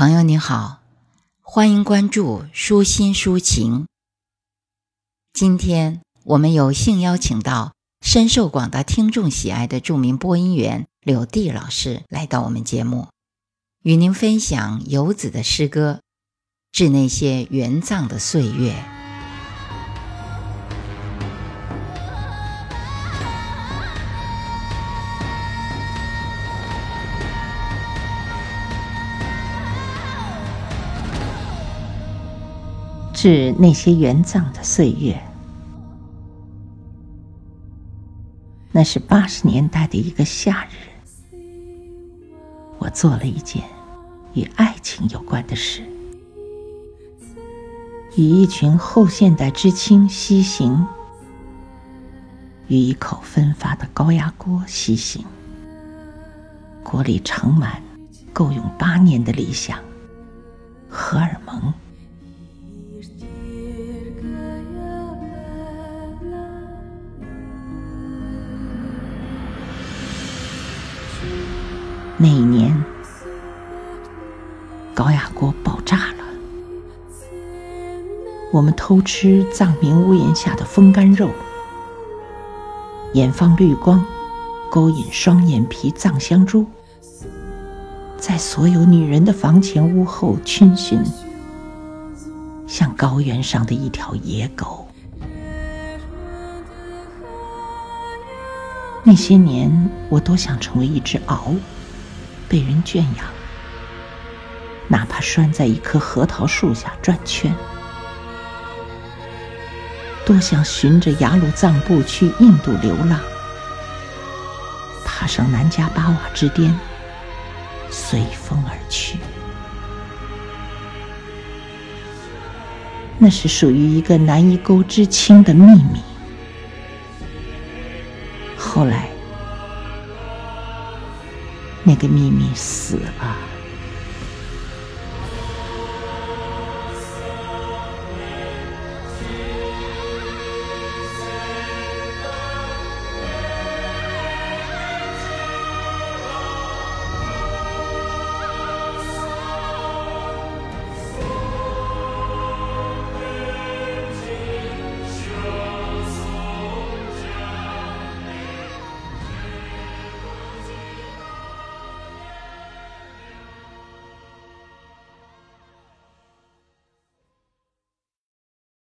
朋友你好，欢迎关注舒心抒情。今天我们有幸邀请到深受广大听众喜爱的著名播音员柳地老师来到我们节目，与您分享游子的诗歌《致那些援藏的岁月》。致那些元藏的岁月，那是八十年代的一个夏日，我做了一件与爱情有关的事，与一群后现代知青西行，与一口分发的高压锅西行，锅里盛满够用八年的理想，荷尔蒙。那一年，高压锅爆炸了。我们偷吃藏民屋檐下的风干肉，眼放绿光，勾引双眼皮藏香猪，在所有女人的房前屋后逡巡，像高原上的一条野狗。那些年，我多想成为一只獒。被人圈养，哪怕拴在一棵核桃树下转圈。多想循着雅鲁藏布去印度流浪，爬上南迦巴瓦之巅，随风而去。那是属于一个难以沟知青的秘密。后来。那个秘密死了。